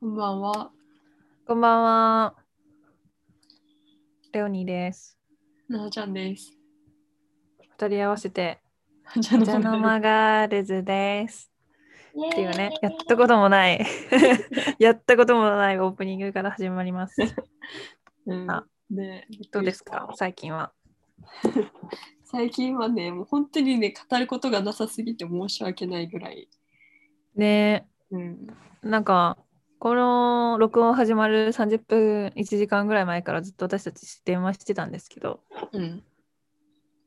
こんばんは。こんばんは。レオニーです。なおちゃんです。二人合わせて、じゃジャノマガールズです。っていうね、やったこともない、やったこともないオープニングから始まります。うんあね、どうですか、最近は。最近はね、もう本当にね、語ることがなさすぎて申し訳ないぐらい。ねうん、え、なんか、この録音始まる30分、1時間ぐらい前からずっと私たち電話してたんですけど、うん、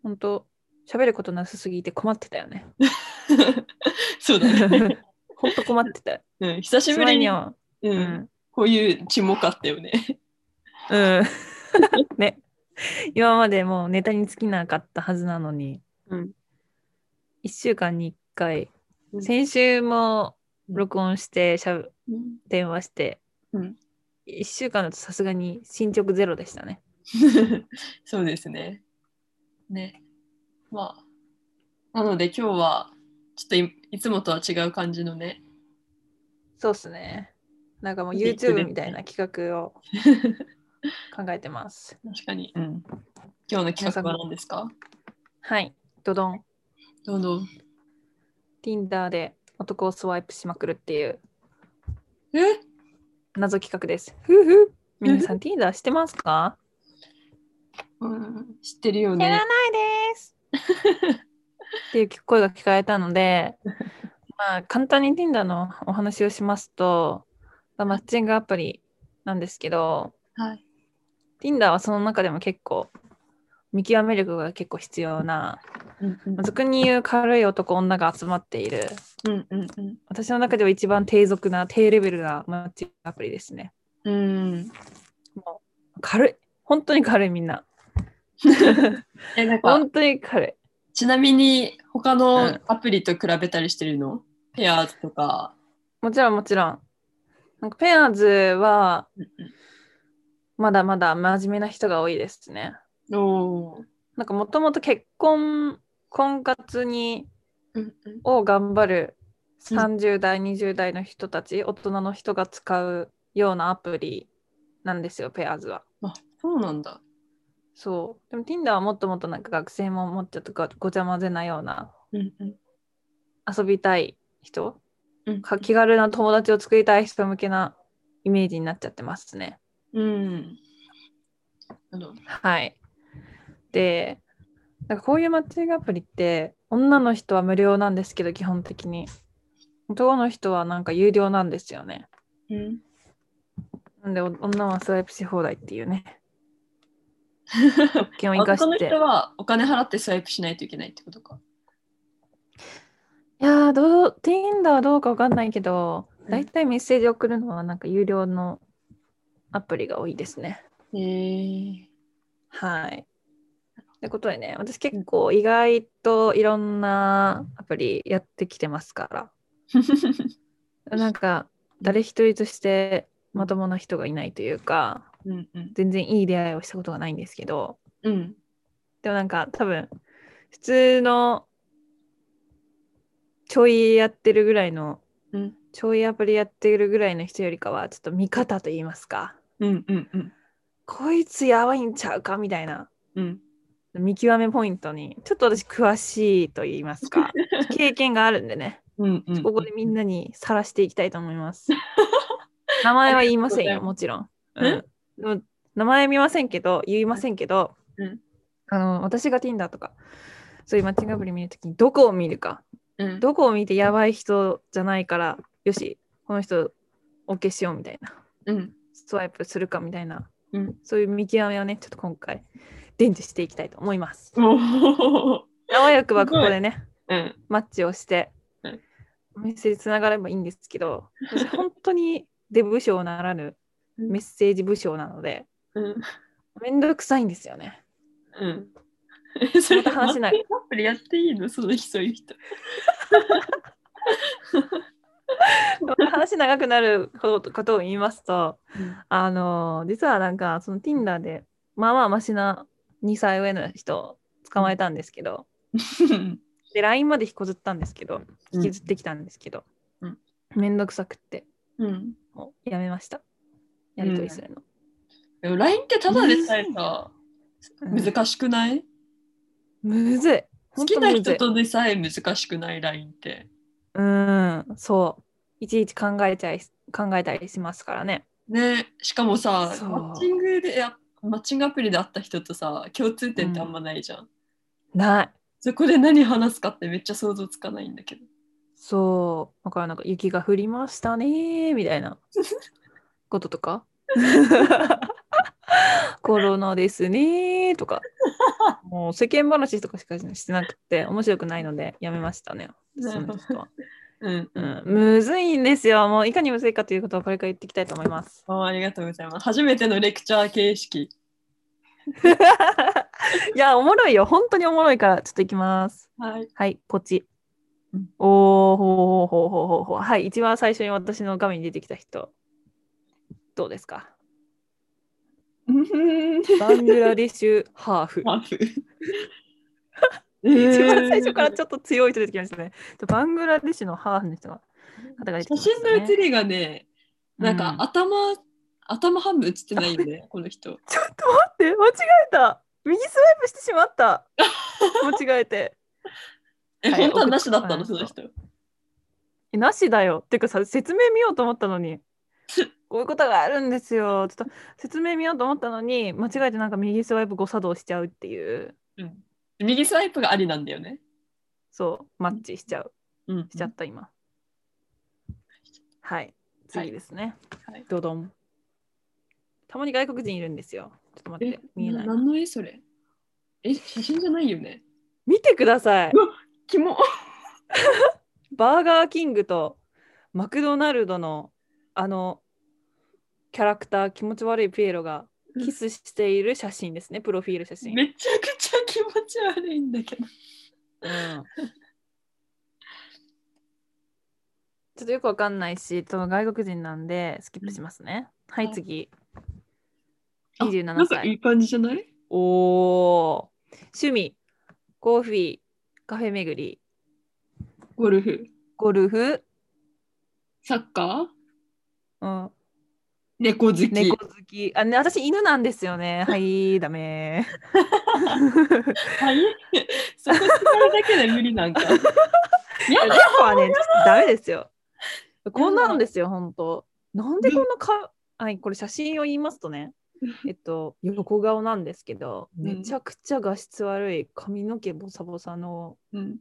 本当喋ることなさすぎて困ってたよね。そうだね。本当困ってた。うん、久ししぶりに、は、う、うんん、こういう沈黙あったよね。うん。ね。今までもうネタに尽きなかったはずなのに、うん、1週間に1回、うん先週も録音してしゃべうん電話して、うん、1週間だとさすがに進捗ゼロでしたね。そうですね。ね。まあ、なので今日は、ちょっといいつもとは違う感じのね、そうっすね。なんかもう YouTube みたいな企画を 考えてます。確かに。うん、今日の企画は何ですか？はい。ドドン。どうぞ。Tinder で男をスワイプしまくるっていうえ？謎企画です。ふうふう。皆さん Tinder してますか？うん、知ってるよね。知らないです。っていう声が聞かれたので、まあ、簡単に Tinder のお話をしますと、まあマッチングアプリなんですけど、はい。Tinder はその中でも結構見極め力が結構必要な、俗に言う軽い男女が集まっている、うんうんうん私の中では一番低俗な低レベルなマッチングアプリですね。うん。もう軽い。本当に軽いみんな。え、なんか、本当に軽い。ちなみに他うのんアプリと比べたりしてるの、ペアーズとか。もちろんもちろん。なんかペアーズはうんまだまだ真面目な人が多いですね。うん、おーなんかもともと結婚、婚活にうんうんを頑張るうん30代、20代の人たち、大人の人が使うようなアプリなんですよ、ペアーズは。あ、そうなんだ。そう。でも Tinder はもっともっとなんか学生ももっとちょっとごちゃ混ぜなようなうんうん遊びたい人、うんか気軽な友達を作りたい人向けなイメージになっちゃってますね。うん。はい。で、なんかこういうマッチングアプリって、女の人は無料なんですけど、基本的に。男の人はなんか有料なんですよね。うん、なんで、お女はスワイプし放題っていうね。特権を生かして。男の人はお金払ってスワイプしないといけないってことか。いやー、どう、Tinder はどうかわかんないけど、うんだいたいメッセージ送るのはなんか有料のアプリが多いですね。へえはい。ってことでね、私結構意外といろんなアプリやってきてますから。なんか誰一人としてまともな人がいないというかうんうん。全然いい出会いをしたことがないんですけどうん。でもなんか多分普通のちょいやってるぐらいのうん。ちょいアプリやってるぐらいの人よりかはちょっと見方と言いますか。うんうんうん。こいつやばいんちゃうかみたいなうん見極めポイントにちょっと私詳しいと言いますか 経験があるんでねうんうんここでみんなにさらしていきたいと思います。名前は言いませんよ、もちろん。え？うん、でも名前見ませんけど、言いませんけど、うん。あの私が Tinder とか、そういうマッチングアプリ見るときにどこを見るか、うん。どこを見てやばい人じゃないから、よし、この人 OK しようみたいな、うん。スワイプするかみたいな、うん。そういう見極めをね、ちょっと今回、伝授していきたいと思います。あわよくばここでね、うんマッチをして、うんメッセージつながればいいんですけど、私本当に デブ賞ならぬうんメッセージ部署なので、うんめんどくさいんですよね。うん。えそれ話しないアプリやっていいの？その人そういう人。話長くなることを言いますと、あの実はなんかその Tinder でまあまあマシな2歳上の人を捕まえたんですけど、で LINE まで引きずったんですけどうん引きずってきたんですけど、うんめんどくさくってうん。もうやめました。やりとりするの。でも LINE ってただでさえさ、うん難しくない？むずい。好きな人とでさえ難しくない ?LINE って。うん、そう。いちいち考えちゃい考えたりしますからね。ねしかもさ、マッチングでや、マッチングアプリで会った人とさ、共通点ってあんまないじゃん。ない。そこで何話すかってめっちゃ想像つかないんだけど。そう。だからなんか雪が降りましたねーみたいな こととか。コロナですねーとか。もう世間話とかしかしてなくて面白くないのでやめましたね。その人は。うん。うん、むずいんですよ。もういかにむずいかということをこれから言っていきたいと思います。あありがとうございます。初めてのレクチャー形式。いや、おもろいよ。本当におもろいから、ちょっといきます。はい。はい、ポチうん。おー、ほうほうほうほうほう。はい、一番最初に私の画面に出てきた人。どうですか？バングラデシュハーフ。ハーフ。一番最初からちょっと強い人出てきましたね。バングラデシュのハーフの人が方が出てきま写した、ね。真の写りがね、なんかうん頭、頭半分写ってないよね、この人。ちょっと待って、間違えた。右スワイプしてしまった。間違えて。え、はい本当はなしだったの、その人。えなしだよ。てかさ、説明見ようと思ったのに。こういうことがあるんですよ。ちょっと説明見ようと思ったのに、間違えてなんか右スワイプ誤作動しちゃうっていう。うん。右スワイプがありなんだよね。そう、マッチしちゃう。うん。しちゃった、今。はい。次ですね。はいドドン。たまに外国人いるんですよ。ちょっと待っえて、、見えない。何の絵それ？え、写真じゃないよね。見てください。キモ。バーガーキングとマクドナルドのあのキャラクター気持ち悪いピエロがキスしている写真ですね、プロフィール写真。めちゃくちゃ気持ち悪いんだけど。うんちょっとよくわかんないし、その外国人なんでスキップしますね。はい、はい次。あ27なんかい歳。い感じじゃない？おー。趣味、コーヒー、カフェ巡り、ゴルフ、ゴルフ、サッカー、うん、猫好き。猫好き。あ、ね、私犬なんですよね。はい、ダメ。はい。そこ使うだけで無理なんか。やだ猫はね、ダメですよ。こんなんですよ、本当。なんでこんなか、はい、これ写真を言いますとね、えっと、横顔なんですけど、うんめちゃくちゃ画質悪い髪の毛ボサボサのうん、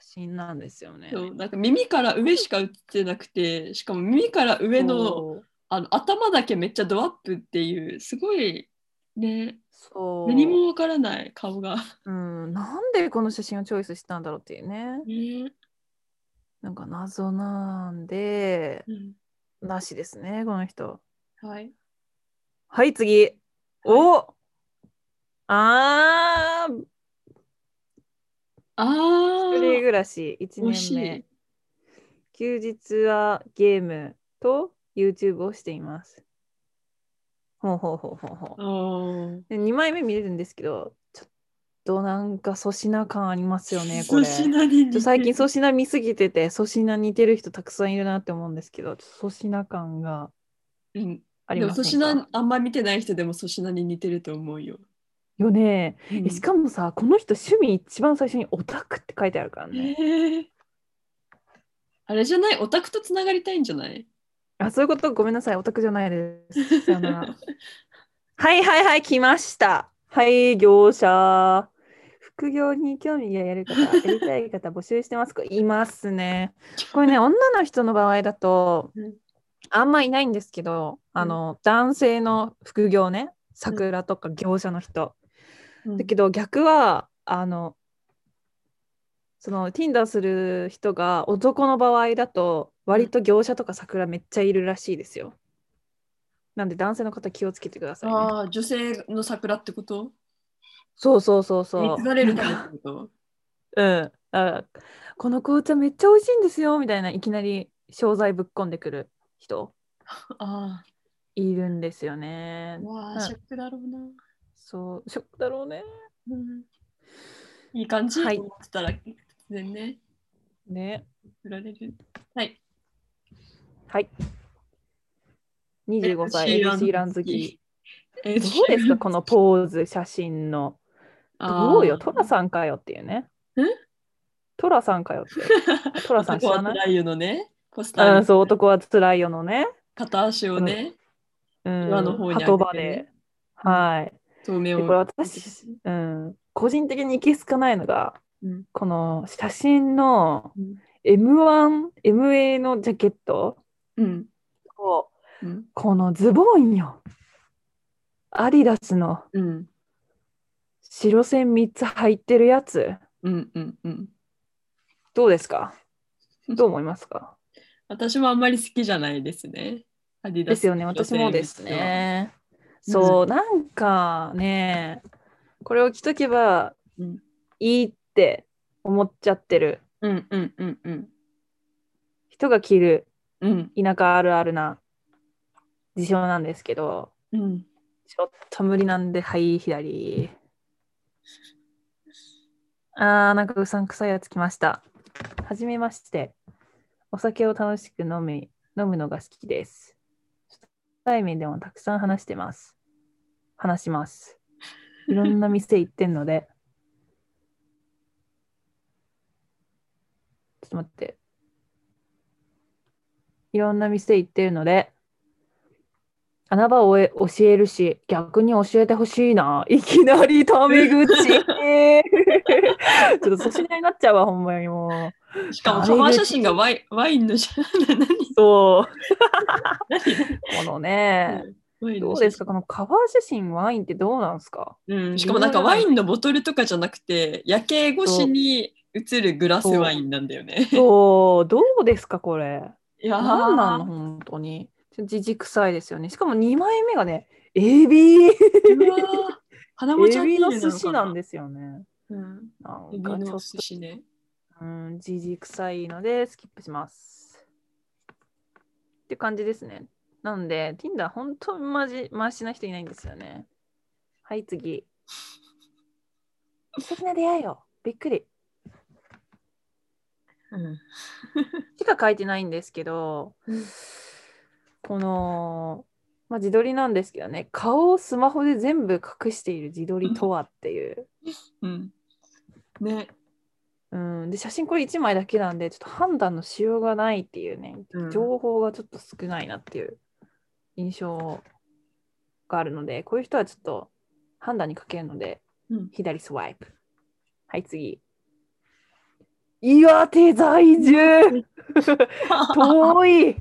写真なんですよね。そうなんか耳から上しか映ってなくてしかも耳から上のあの頭だけめっちゃドアップっていうすごいねそう何もわからない顔が。うん、なんでこの写真をチョイスしたんだろうっていうね。ねなんか謎なんで、うんなしですね、この人。はい、はい、次。おあー、あ一人ー暮らし1惜し年目い。休日はゲームと YouTube をしています。ほうほうほうほうほあう。ーで2枚目見れるんですけど、ちょっとなんか粗品感ありますよね、これ。最近粗品見すぎてて、粗品似てる人たくさんいるなって思うんですけど、粗品感がうん、ありませんか？品あんま見てない人でも粗品に似てると思うよ。よね。うんえしかもさ、この人趣味一番最初にオタクって書いてあるからえね。ーあれじゃない？オタクとつながりたいんじゃない？あ、そういうこと？ごめんなさい。オタクじゃないです。さよなら。はいはいはい、来ました。はい、業者。副業に興味がやる方、やりたい方募集してますかいますね。これね、女の人の場合だとうん、あんまいないんですけど、あの、男性の副業ね、桜とか業者の人。だけど逆はあのその Tinder する人が男の場合だと割と業者とか桜めっちゃいるらしいですよ。なんで男性の方気をつけてくださいね。ああ、女性の桜ってこと？そうそうそうそう。見られるためってこと？うん。あこの紅茶めっちゃ美味しいんですよみたいないきなり商材ぶっ込んでくる人 あいるんですよねあ、。わあ、うんショックだろうな。そう、ショックだろうね。うんいい感じ、はい思ってたら、全然ね、ね。振られる。はい。はい。25歳エエドシーラン好きどうですかこのポーズ、写真の？どうよ、トラさんかよっていうね。んトラさんかよって。トラさん知らない？男は辛いよのね。ポスタそう、男は辛いよのね。片足をね、うん、岩の方に上げてね鳩場で。はい。透明これ私、うん、個人的にいけすかないのが、うんこの写真のうん M1、MA のジャケットうん。と、う。ん。このズボンよ。アディダスの。うん。白線3つ入ってるやつ、うんうんうん。どうですか？どう思いますか？私もあんまり好きじゃないですね。アディダスですよね、私もです。ね。そう、なんかね、これを着とけばうん。いいって思っちゃってる。うんうんうんうん。人が着るうん田舎あるあるな事象なんですけど、うん。ちょっと無理なんで、はい、左。あー、なんかうさんくさいやつ来ました。はじめまして。お酒を楽しく飲み飲むのが好きです。初対面でもたくさん話してます。話します。いろんな店行ってんので。ちょっと待って。いろんな店行ってるので、穴場をえ教えるし、逆に教えてほしいな。いきなりタメ口。ちょっと粗品になっちゃうわ、ほんまにもう。しかもカバー写真がワイワインの写何？そう。何？このね、どうですか？このカバー写真ワインってどうなんですか？うん、しかもなんかワインのボトルとかじゃなくて夜景越しに映るグラスワインなんだよね。そう、どうですかこれ？いやーなんなの本当に。じじくさいですよね。しかも2枚目がね、エビ。うわー鼻もちゃんエビの寿司なんですよね。うん、なんエビのかちょっと寿司ね。うん、じじくさいのでスキップします。って感じですね。なので、Tinder 本当にマジマシな人いないんですよね。はい、次。素敵な出会いよ。びっくり。うん。しか書いてないんですけど、うんこの、まあ、自撮りなんですけどね、顔をスマホで全部隠している自撮りとはっていう。うん、ね。うん、で写真これ1枚だけなんでちょっと判断のしようがないっていうね、うん。情報がちょっと少ないなっていう印象があるのでこういう人はちょっと判断にかけるので、うん。左スワイプ。はい次岩手在住。遠い。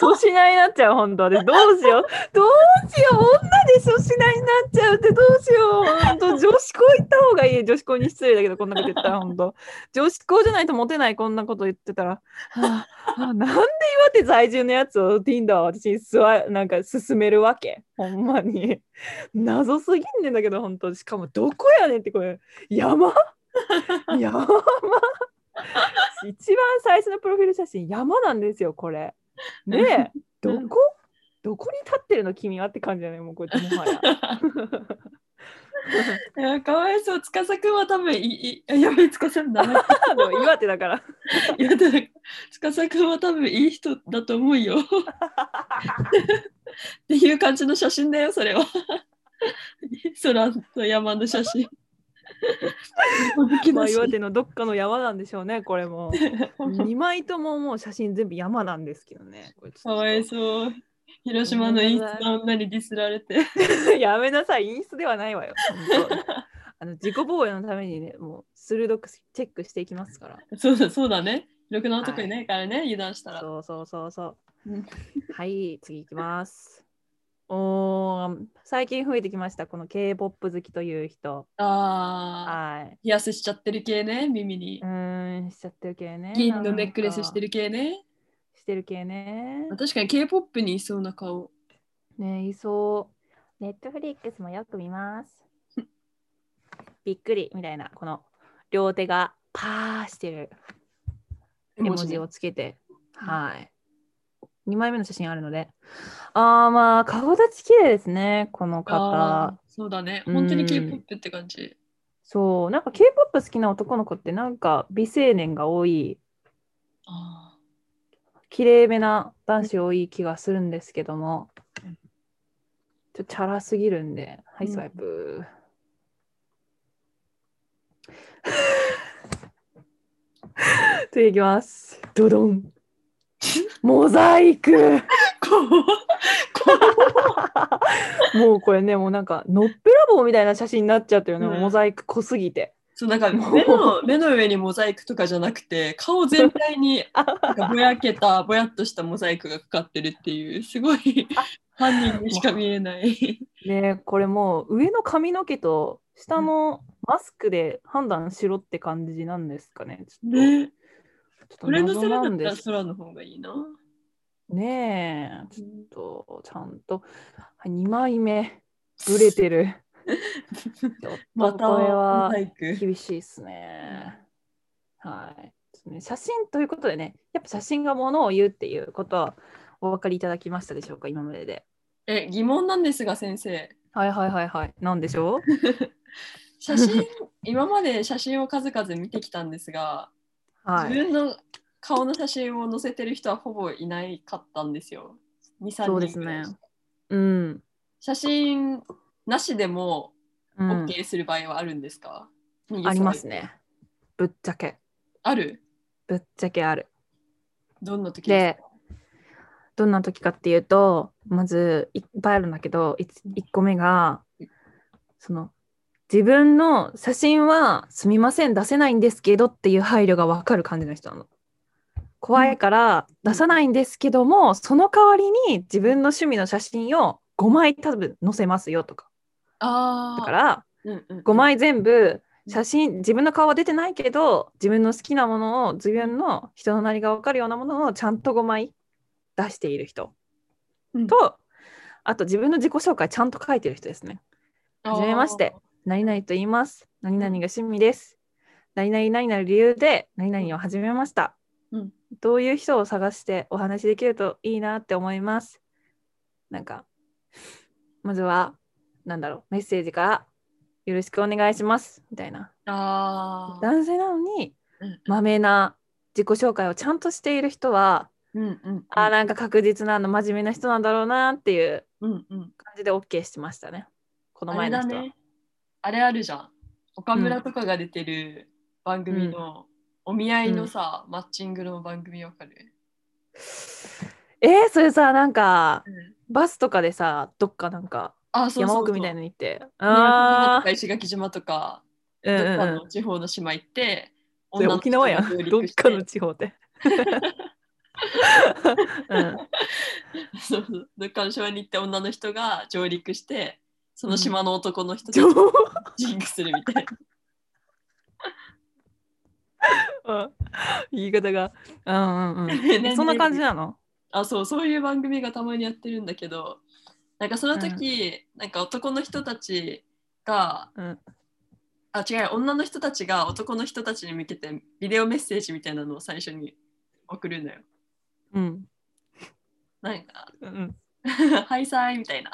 粗品になっちゃう本当で。どうしよう。どうしよう。女で粗品になっちゃうってどうしよう。本当女子校行った方がいい。女子校に失礼だけどこんなこと言ったら本当。女子校じゃないとモテないこんなこと言ってたら、はあはあなんで岩手在住のやつを Tinder は私にすわなんか勧めるわけ。ほんまに。謎すぎんねんだけど本当。しかもどこやねんってこれ。山？山一番最初のプロフィール写真山なんですよこれねえ どこ？どこに立ってるの君はって感じだねもうこれもはや かわいそう、司くんは多分いい、いやべえ、司んだ。でも岩手だから いやだから司くんは多分いい人だと思うよ。っていう感じの写真だよ、それは。空と山の写真。まあ岩手のどっかの山なんでしょうねこれも 2枚とももう写真全部山なんですけどねかわいそう。広島のインスタ女にディスられて。やめなさい、インスタではないわよ。あの自己防衛のためにね、もう鋭くチェックしていきますから。そうだそうだね。ろくな男いないからね、油断したら。そうそうそうそううん。はい、次いきます。おー最近増えてきました、この K-POP 好きという人。ああ、はい。ピアスしちゃってる系ね、耳にう。ーん、しちゃってる系ね。銀のネックレスしてる。る系ね。してる系ね。確かに K-POP にいそうな顔。ねいそう。ネットフリックスもよく見ます。びっくりみたいな、この両手がパーしてる絵文字をつけて、うんはい。2枚目の写真あるので。あーまあ、顔立ち綺麗ですね、このあ方ー。そうだね。うん本当に K-POP って感じ。そう、なんか K-POP 好きな男の子ってなんか美青年が多い。あ綺麗めな男子多い気がするんですけども、ちょっとチャラすぎるんで、はい、スワイプ。次いきます。ドドン。モザイク。もうこれね、もうなんか、のっぺらぼうみたいな写真になっちゃったよね、うん。モザイク濃すぎて。そうなんか目の目の上にモザイクとかじゃなくて顔全体になんかぼやけたぼやっとしたモザイクがかかってるっていうすごい 犯人にしか見えない。ねこれもう上の髪の毛と下のマスクで判断しろって感じなんですかね。ちょっと。ねちょっとこれの空だったら空の方がいいな。ねえ、ちょっとちゃんと、はい、2枚目、ブレてる。ちょっまたとこれは。厳しいですね。はい。写真ということでね、やっぱ写真がものを言うっていうことはお分かりいただきましたでしょうか、今までで。え疑問なんですが先生はいはいはいはい。なんでしょう？写真今まで写真を数々見てきたんですが、はい。自分の顔の写真を載せてる人はほぼいないかったんですよ。2、3そうですね。うん。写真なしでもうん OK する場合はあるんですか、あります。ね。ぶっちゃけ。ある？ぶっちゃけある。どんな時で、どんな時かっていうと、まずいっぱいあるんだけど、1個目が、その、自分の写真はすみません、出せないんですけどっていう配慮が分かる感じの人なの。怖いからうん出さないんですけども、その代わりに自分の趣味の写真を5枚多分載せますよとか。ああ。だから、うんうん、5枚全部写真自分の顔は出てないけど自分の好きなものを自分の人のなりが分かるようなものをちゃんと5枚出している人うんと、あと自分の自己紹介ちゃんと書いてる人ですね。はじめまして。何々と言います。何々が趣味です。何々何々理由で何々を始めました。うんどういう人を探してお話しできるといいなって思います。なんか、まずは、なんだろう、メッセージからよろしくお願いします。みたいな。ああ。男性なのに、うんまめな自己紹介をちゃんとしている人は、うんうん。あーなんか確実なの真面目な人なんだろうなっていううんうん。感じで OK してましたね。この前の人は。あれあるじゃん。岡村とかが出てる番組のお見合いのさ、マッチングの番組わかる、えー、それさ、なんか、うん、バスとかでさ、どっかなんか、あ、そうそう山奥みたいなの行って。あああ。石垣島とか、ー、うんどっかうん。うんの地方の島行って、沖縄やどっかの地方で。うん、そうそう。どっかの島に行って女の人が上陸して、その島の男の人とジンクするみたいな。うん言い方が。うんうんうん。そんな感じなの？あそうそういう番組がたまにやってるんだけどなんかその時、なんか男の人たちがうん。あ違う女の人たちが男の人たちに向けてビデオメッセージみたいなのを最初に送るんだよ。うん。なんかうん、「はいさーい」みたいな。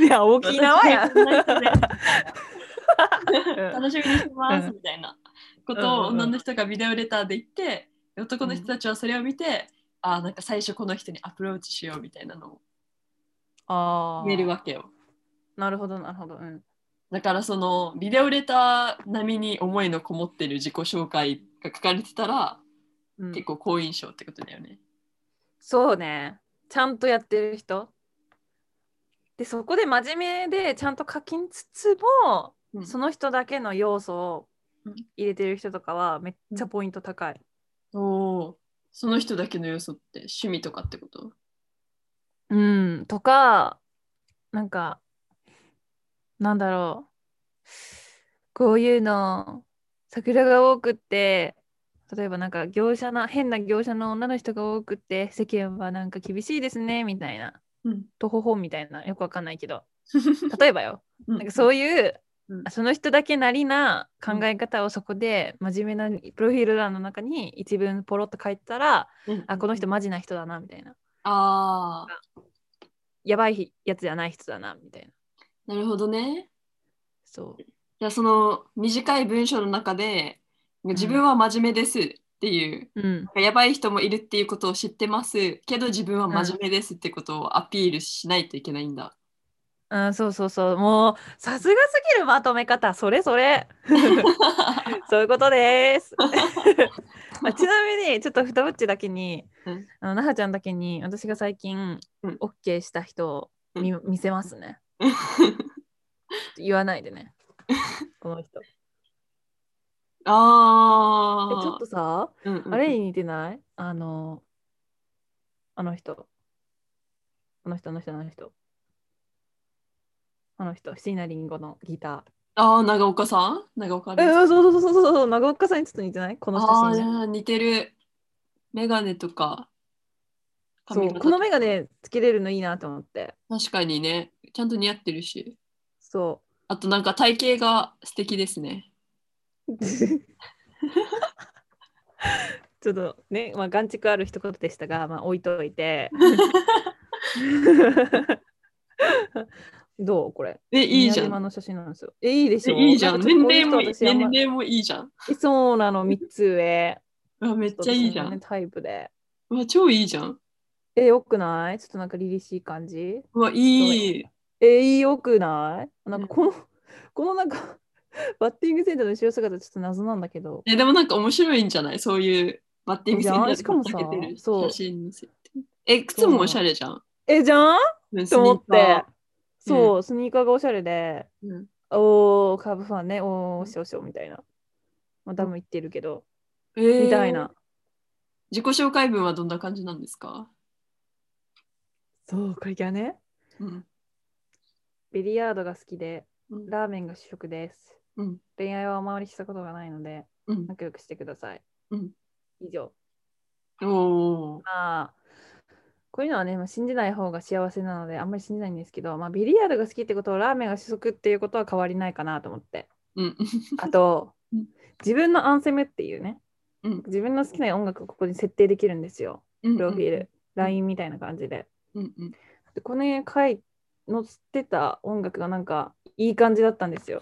いや、沖縄や楽しみにしてますみたいなことをうんうんうん女の人がビデオレターで言って男の人たちはそれを見て、あなんか最初この人にアプローチしようみたいなのをああ。言えるわけよ。なるほど、なるほど。うん。だからそのビデオレター並みに思いのこもってる自己紹介が書かれてたら、うん結構好印象ってことだよね。そうね。ちゃんとやってる人。で、そこで真面目でちゃんと書きつつも、うんその人だけの要素をうん入れてる人とかはめっちゃポイント高い。おおその人だけの要素って趣味とかってこと？うん、とか、なんか、なんだろう。こういうの、桜が多くって、例えばなんか業者な、変な業者の女の人が多くって、世間はなんか厳しいですね、みたいな。うん。とほほんみたいな、よくわかんないけど。例えばよ、ななんかそういう、うんその人だけなりな考え方をそこで真面目なプロフィール欄の中に一文ポロッと書いてたら、うんあ、この人マジな人だな、みたいな。ああやばいやつじゃない人だな、みたいな。なるほどね。そう。じゃあその短い文章の中で自分は真面目ですってっていううん。やばい人もいるっていうことを知ってますけど自分は真面目ですってことをアピールしないといけないんだ。あそうそうそう。もう、さすがすぎるまとめ方。それそれ。そういうことです。まあ、ちなみに、ちょっとふたぶっちだけに、うんあのなはちゃんだけに、私が最近うん OK した人を見,、見せますね。言わないでね。この人。え、ああ。ちょっとさ、うんうんあれに似てない？あの、あの人。あの人、あの人、あの人。あの人、椎名林檎のギター。ああ、長岡さん？長岡え、です。そうそうそうそうそう、長岡さんにちょっと似てない？この写あ真。あ、似てる。メガネとか。そうこの眼鏡つけれるのいいなと思って。確かにね。ちゃんと似合ってるし。そあとなんか体型が素敵ですね。う。ちょっとね、まあ、眼蓄ある一言でしたが、まあ、置いといて。どうこれ？え、いいじゃん。の写真なんですよ。え、いいでしょ？えいいじゃん。年齢もいう人私あんま年齢もいいじゃん。えそうなの、3つ上。うわめっちゃいいじゃん。ねタイプで。うわ、超いいじゃん。え、よくない？ちょっとなんか凛々しい感じうわ、いい。え、よくない？なんかこの、このなんか、バッティングセンターの後ろ姿ちょっと謎なんだけど。え、でもなんか面白いんじゃない？そういうバッティングセンターでかけてるそう写真にえ、靴もおしゃれじゃん。え、じゃん？スと思って。そう、スニーカーがおしゃれで、ーうんおー、カーブファンね、おー、おしおしおみたいな。まあ、多分言ってるけど、えーみたいな。自己紹介文はどんな感じなんですかそう、これがね、うん。ビリヤードが好きで、うんラーメンが主食です。うん。恋愛はあまりしたことがないので、うん。仲良くしてください。うん以上。まあ、こういうのはね、まあ、信じない方が幸せなので、あんまり信じないんですけど、まあ、ビリヤードが好きってことは、ラーメンが主食っていうことは変わりないかなと思って。うん。あとうん、自分のアンセムっていうね、うん自分の好きな音楽をここに設定できるんですよ。ププロフィール、LINE みたいな感じで。うんうん。でこのね、回載ってた音楽がなんかいい感じだったんですよ。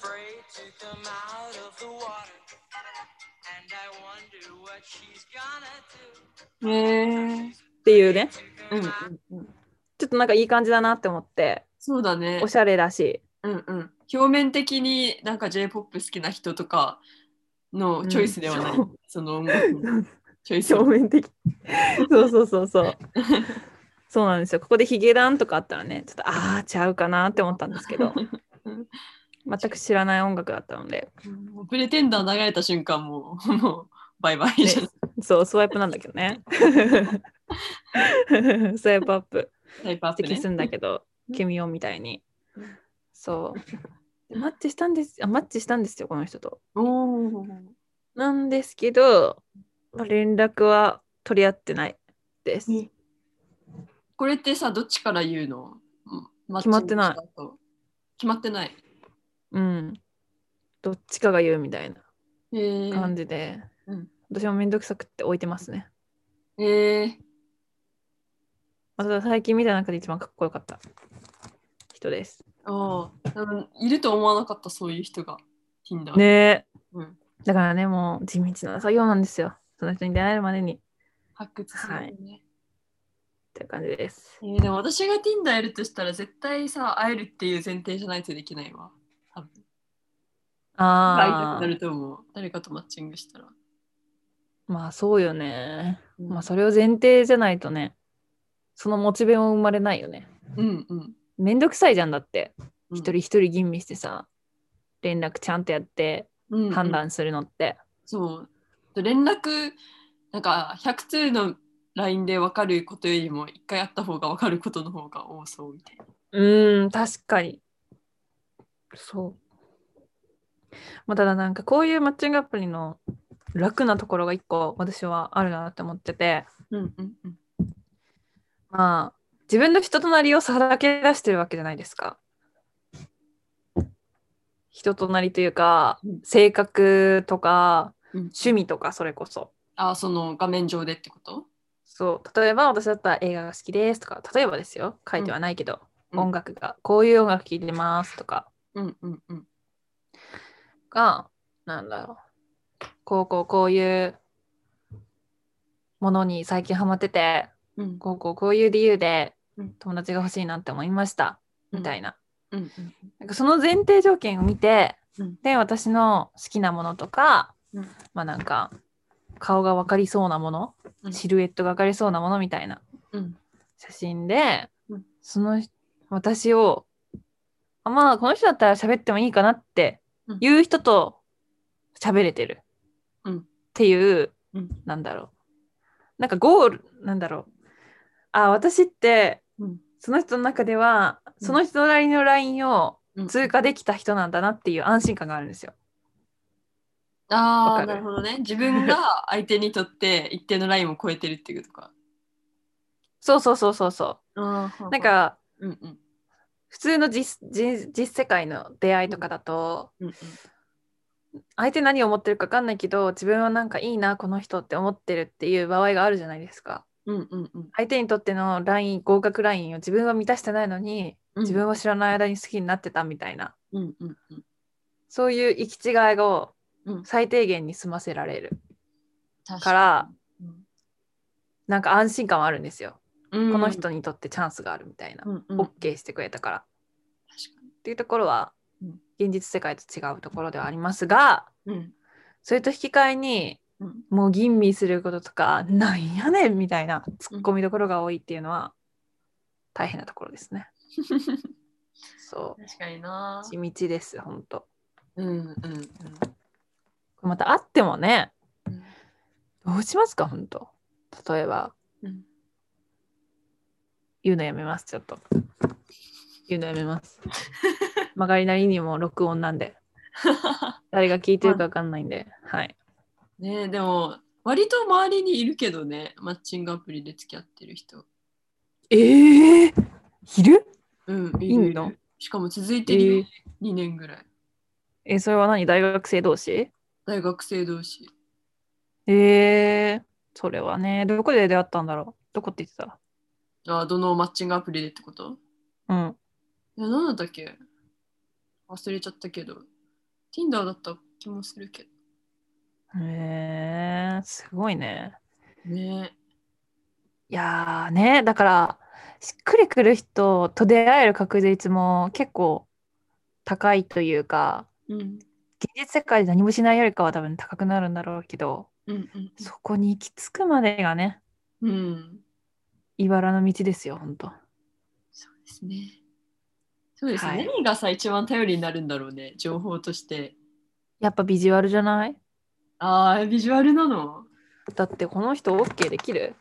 へえっていうね、うんうんうん。ちょっとなんかいい感じだなって思って、そうだねお。しゃれだし。うんうん。表面的になんか J-POP 好きな人とかのチョイスではない。うんその音楽のチョイスは表面的。そうそうそうそう。そうなんですよ。ここでヒゲダンとかあったらね、ちょっとああ、ちゃうかなって思ったんですけど、うん全く知らない音楽だったので、プレテンダー流れた瞬間もう もうバイバイじゃん。そう、スワイプなんだけどね。スワイプアップタイプアップね消すんだけど、ケミオみたいにうん。そう。でマッチしたんですあ、マッチしたんですよ、この人と。おお。なんですけど、まあ連絡は取り合ってないです。えこれってさ、どっちから言うの？うん決まってない決まってない。うん。どっちかが言うみたいな感じで、うん私もめんどくさくって置いてますね。えー、まあただ最近見た中で一番かっこよかった人です。ああ、いると思わなかった、そういう人が。Tinder。ねえ。うん、だからね、もう地道な作業なんですよ。その人に出会えるまでに。っ発掘するよね。ていう感じです。えーでも私が Tinder やるとしたら絶対さ、会えるっていう前提じゃないとできないわ。多分会いたああくなると思う。誰かとマッチングしたら。まあそうよね。うんまあそれを前提じゃないとね、そのモチベも生まれないよね。うんうん。めんどくさいじゃんだって。うん一人一人吟味してさ、連絡ちゃんとやってうんうん判断するのって。そう。連絡、なんか100通の LINE で分かることよりも一回会った方が分かることの方が多そうみたいな。うーん、確かに。そう。まあ、ただなんかこういうマッチングアプリの楽なところが一個私はあるなって思ってて、うんうんうん。まあ自分の人となりをさらけ出してるわけじゃないですか。人となりというか、うん性格とかうん、趣味とかそれこそ。あ、その画面上でってこと？そう例えば私だったら映画が好きですとか例えばですよ。書いてはないけど、うん。音楽がこういう音楽聴いてますとか。うんうんうん。がなんだろう。こうこうこういうものに最近ハマってて、うん。こうこうこういう理由でうん。友達が欲しいなって思いました、みたいな。うん。なんかその前提条件を見て、うん。で、私の好きなものとか、うん。まあなんか、顔が分かりそうなもの、うん。シルエットが分かりそうなものみたいなうん。写真で、うん。その私を、あまあこの人だったら喋ってもいいかなってうん。いう人と喋れてる、うん。っていう、うん。なんだろう。なんかゴール、なんだろう。あ、私って、うん。その人の中では、うん。その人なりのラインをうん。通過できた人なんだなっていう安心感があるんですよ。ああなるほどね。自分が 相手にとって一定のラインを超えてるっていうことか。そうそうそうそうそう。あなんかうんうん。普通の実実実世界の出会いとかだと、うんうん。相手何を思ってるか分かんないけど自分はなんかいいなこの人って思ってるっていう場合があるじゃないですか。うんうんうん。相手にとってのライン合格ラインを自分は満たしてないのに、うん。自分は知らない間に好きになってたみたいな。うんうんうん。そういう行き違いをうん。最低限に済ませられる。確からになんか安心感はあるんですよ、うん。この人にとってチャンスがあるみたいな、うんうん。OK してくれたから。確かっていうところは、うん。現実世界と違うところではありますがにうん。それと引き換えにうん。もう吟味することとかなんやねんみたいなツッコミどころが多いっていうのは大変なところですね。そ確かにな。う地道です本当。うんうんうんまた会ってもねうん。どうしますか本当。例えば。うん。言うのやめますちょっと。言うのやめます。曲 がりなりにも録音なんで。誰が聞いてるか分かんないんで。はい。ねえでも割と周りにいるけどね。マッチングアプリで付き合ってる人。ええー、いる？うんいんの？しかも続いてるよ、2年ぐらい。えそれは何？大学生同士？大学生同士。えー、それはねどこで出会ったんだろう？どこって言ってた？あどのマッチングアプリでってこと？うん。いや何だったっけ？忘れちゃったけど。Tinder だった気もするけへえー、すごいね。どね。いやーねだからしっくりくる人と出会える確率も結構高いというかうん現実世界で何もしないよりかは多分高くなるんだろうけどうんうんそこに行き着くまでがねうん。茨の道ですよほんとそうですね。そうですね、はい。何がさ一番頼りになるんだろうね情報として。やっぱビジュアルじゃない？ああビジュアルなの？だってこの人 OK できる？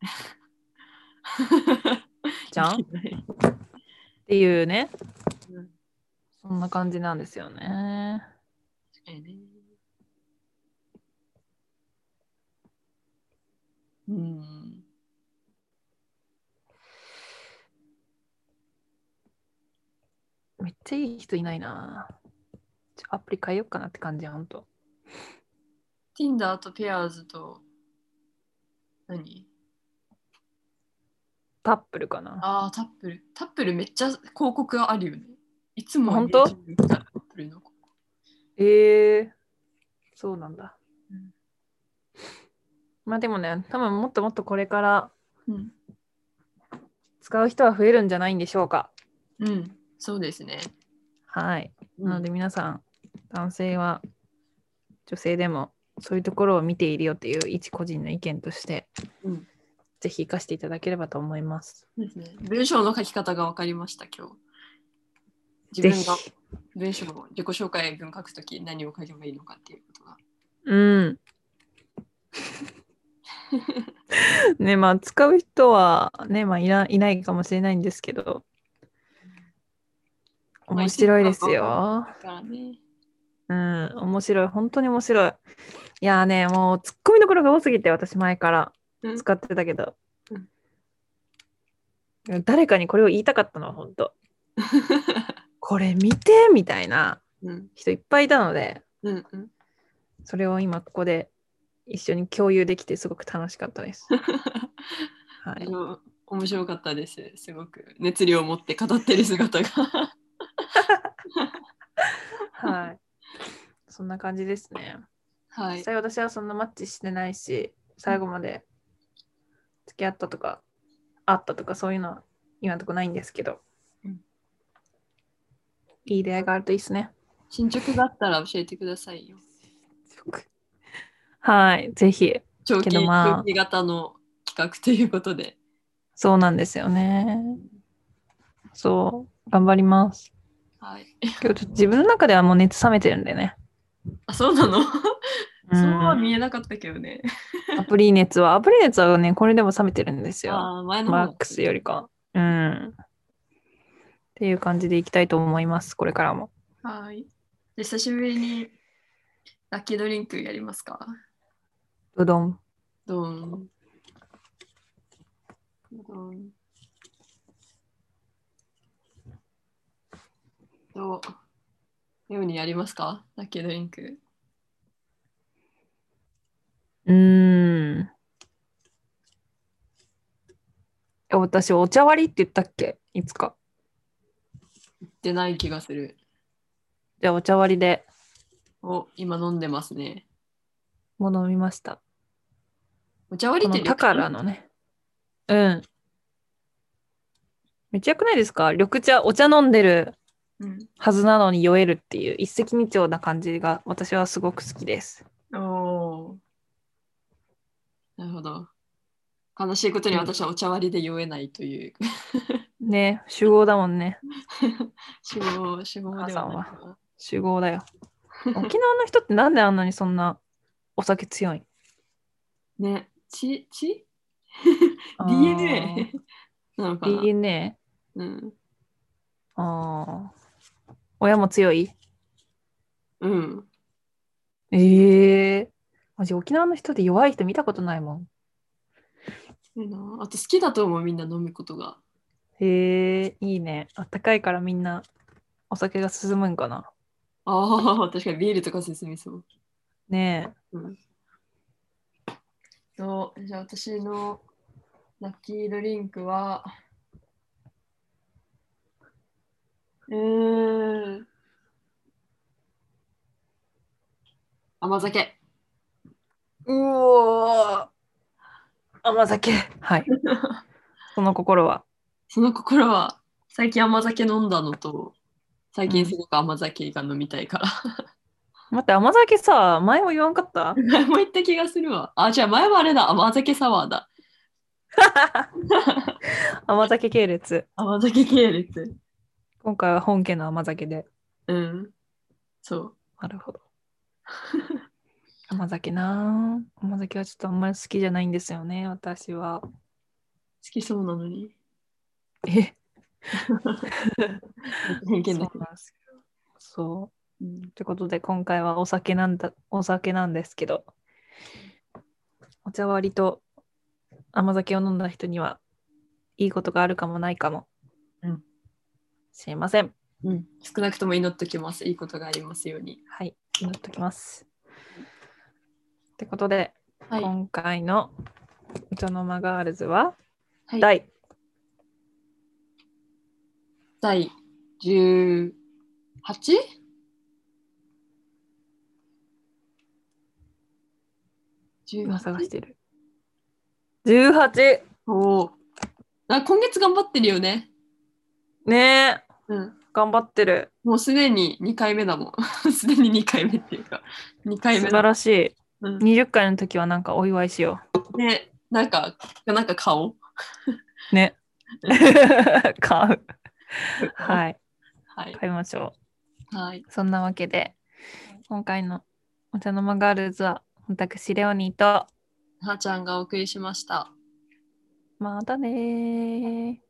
じゃん？っていうね。うんそんな感じなんですよね。確かにね。うん。めっちゃいい人いないな。ちょアプリ変えようかなって感じほんと。Tinder と Pairs と何？タップルかな。ああタップル。タップルめっちゃ広告があるよねいつも本当？えー、そうなんだ、うん。まあでもね多分もっともっとこれからうん、使う人は増えるんじゃないんでしょうか。うん、そうですね。はい。うん。なので皆さん男性は女性でもそういうところを見ているよっていう一個人の意見として、うん。ぜひ活かしていただければと思います。ですね。文章の書き方が分かりました、今日。自分が文章の自己紹介文書くとき何を書けばいいのかっていうことが。うん ねまあ使う人はねまあいないないかもしれないんですけど面白いですよ。うん、面白い。本当に面白い。いやーね、もうツッコミどころが多すぎて、私前からうん使ってたけど。うん誰かにこれを言いたかったのは本当。これ見てみたいなうん人いっぱいいたので、うんうん、それを今ここで一緒に共有できてすごく楽しかったです。はい。面白かったです。すごく熱量を持って語ってる姿が。はい。そんな感じですね。はい実。際私はそんなマッチしてないし、最後まで付き合ったとか、あったとか、そういうのは今のとこないんですけど、うんいい出会いがあるといいですね。進捗があったら教えてくださいよ。はい、ぜひ。長期,、まあ長期型の企画ということで。そうなんですよね。そう、頑張ります。はい。今日ちょっと自分の中ではもう熱冷めてるんでね。あ、そうなの？うんそうは見えなかったけどね。アプリ熱は、アプリ熱はね、これでも冷めてるんですよ。あー前の方マックスよりか。うん。っていう感じでいきたいと思います、これからも。はい。で久しぶりにラッキードリンクやりますか？うどん。どん。どん。どうようにやりますか？ラッキードリンク。うーん。え私、お茶割りって言ったっけ？いつか。言ってない気がする。じゃあ、お茶割りでお、今飲んでますね。もう飲みました。お茶割りってこの宝のね。うん。めっちゃよくないですか？緑茶、お茶飲んでるうん。はずなのに酔えるっていう一石二鳥な感じが私はすごく好きです。おーなるほど。悲しいことに私はお茶割りで酔えないという。ね、集合だもんね。死亡、死亡ではない母な。集合だよ。沖縄の人ってなんであんなにそんなお酒強い？ね、ち、ち ?DNA なのかな？DNA? うん。ああ。親も強い？うん。ええマジ沖縄の人で弱い人見たことないもん。なあと好きだと思う、みんな飲むことが。へえいいね。あったかいからみんなお酒が進むんかな。ああ、確かにビールとか進みそう。ねうん。そう、じゃあ私のラッキードリンクは、うーん。甘酒。え。うお甘酒。はい。その心は？その心は、最近甘酒飲んだのと、最近すごく甘酒が飲みたいから。待って、甘酒さ、前も言わんかった？前も言った気がするわ。あ、じゃあ前はあれだ、甘酒サワーだ。甘酒系列。甘酒系列。今回は本家の甘酒で。うん。そう。なるほど。甘酒なぁ甘酒はちょっとあんまり好きじゃないんですよね、私は。好きそうなのに。え？偏見だけすよそう。うんということで、今回はお酒なんだ、お酒なんですけど、お茶割りと甘酒を飲んだ人には、いいことがあるかもないかも。うんしれません。うん。少なくとも祈っときます。いいことがありますように。はい、祈っときます。ってことで、はい。今回のお茶の間ガールズは、はい、第第 18? 今探し18てる。18! おお。あ今月頑張ってるよね。ねえ、うん。頑張ってる。もうすでに2回目だもん。すでに2回目っていうか、2回目だ。素晴らしい。うん、20回の時はなんかお祝いしよね、なんか、なんか顔。う。ね。買う。はい。はい。買いましょはい。う。そんなわけで、今回のお茶の間ガールズは、私、レオニーと、はーちゃんがお送りしました。またね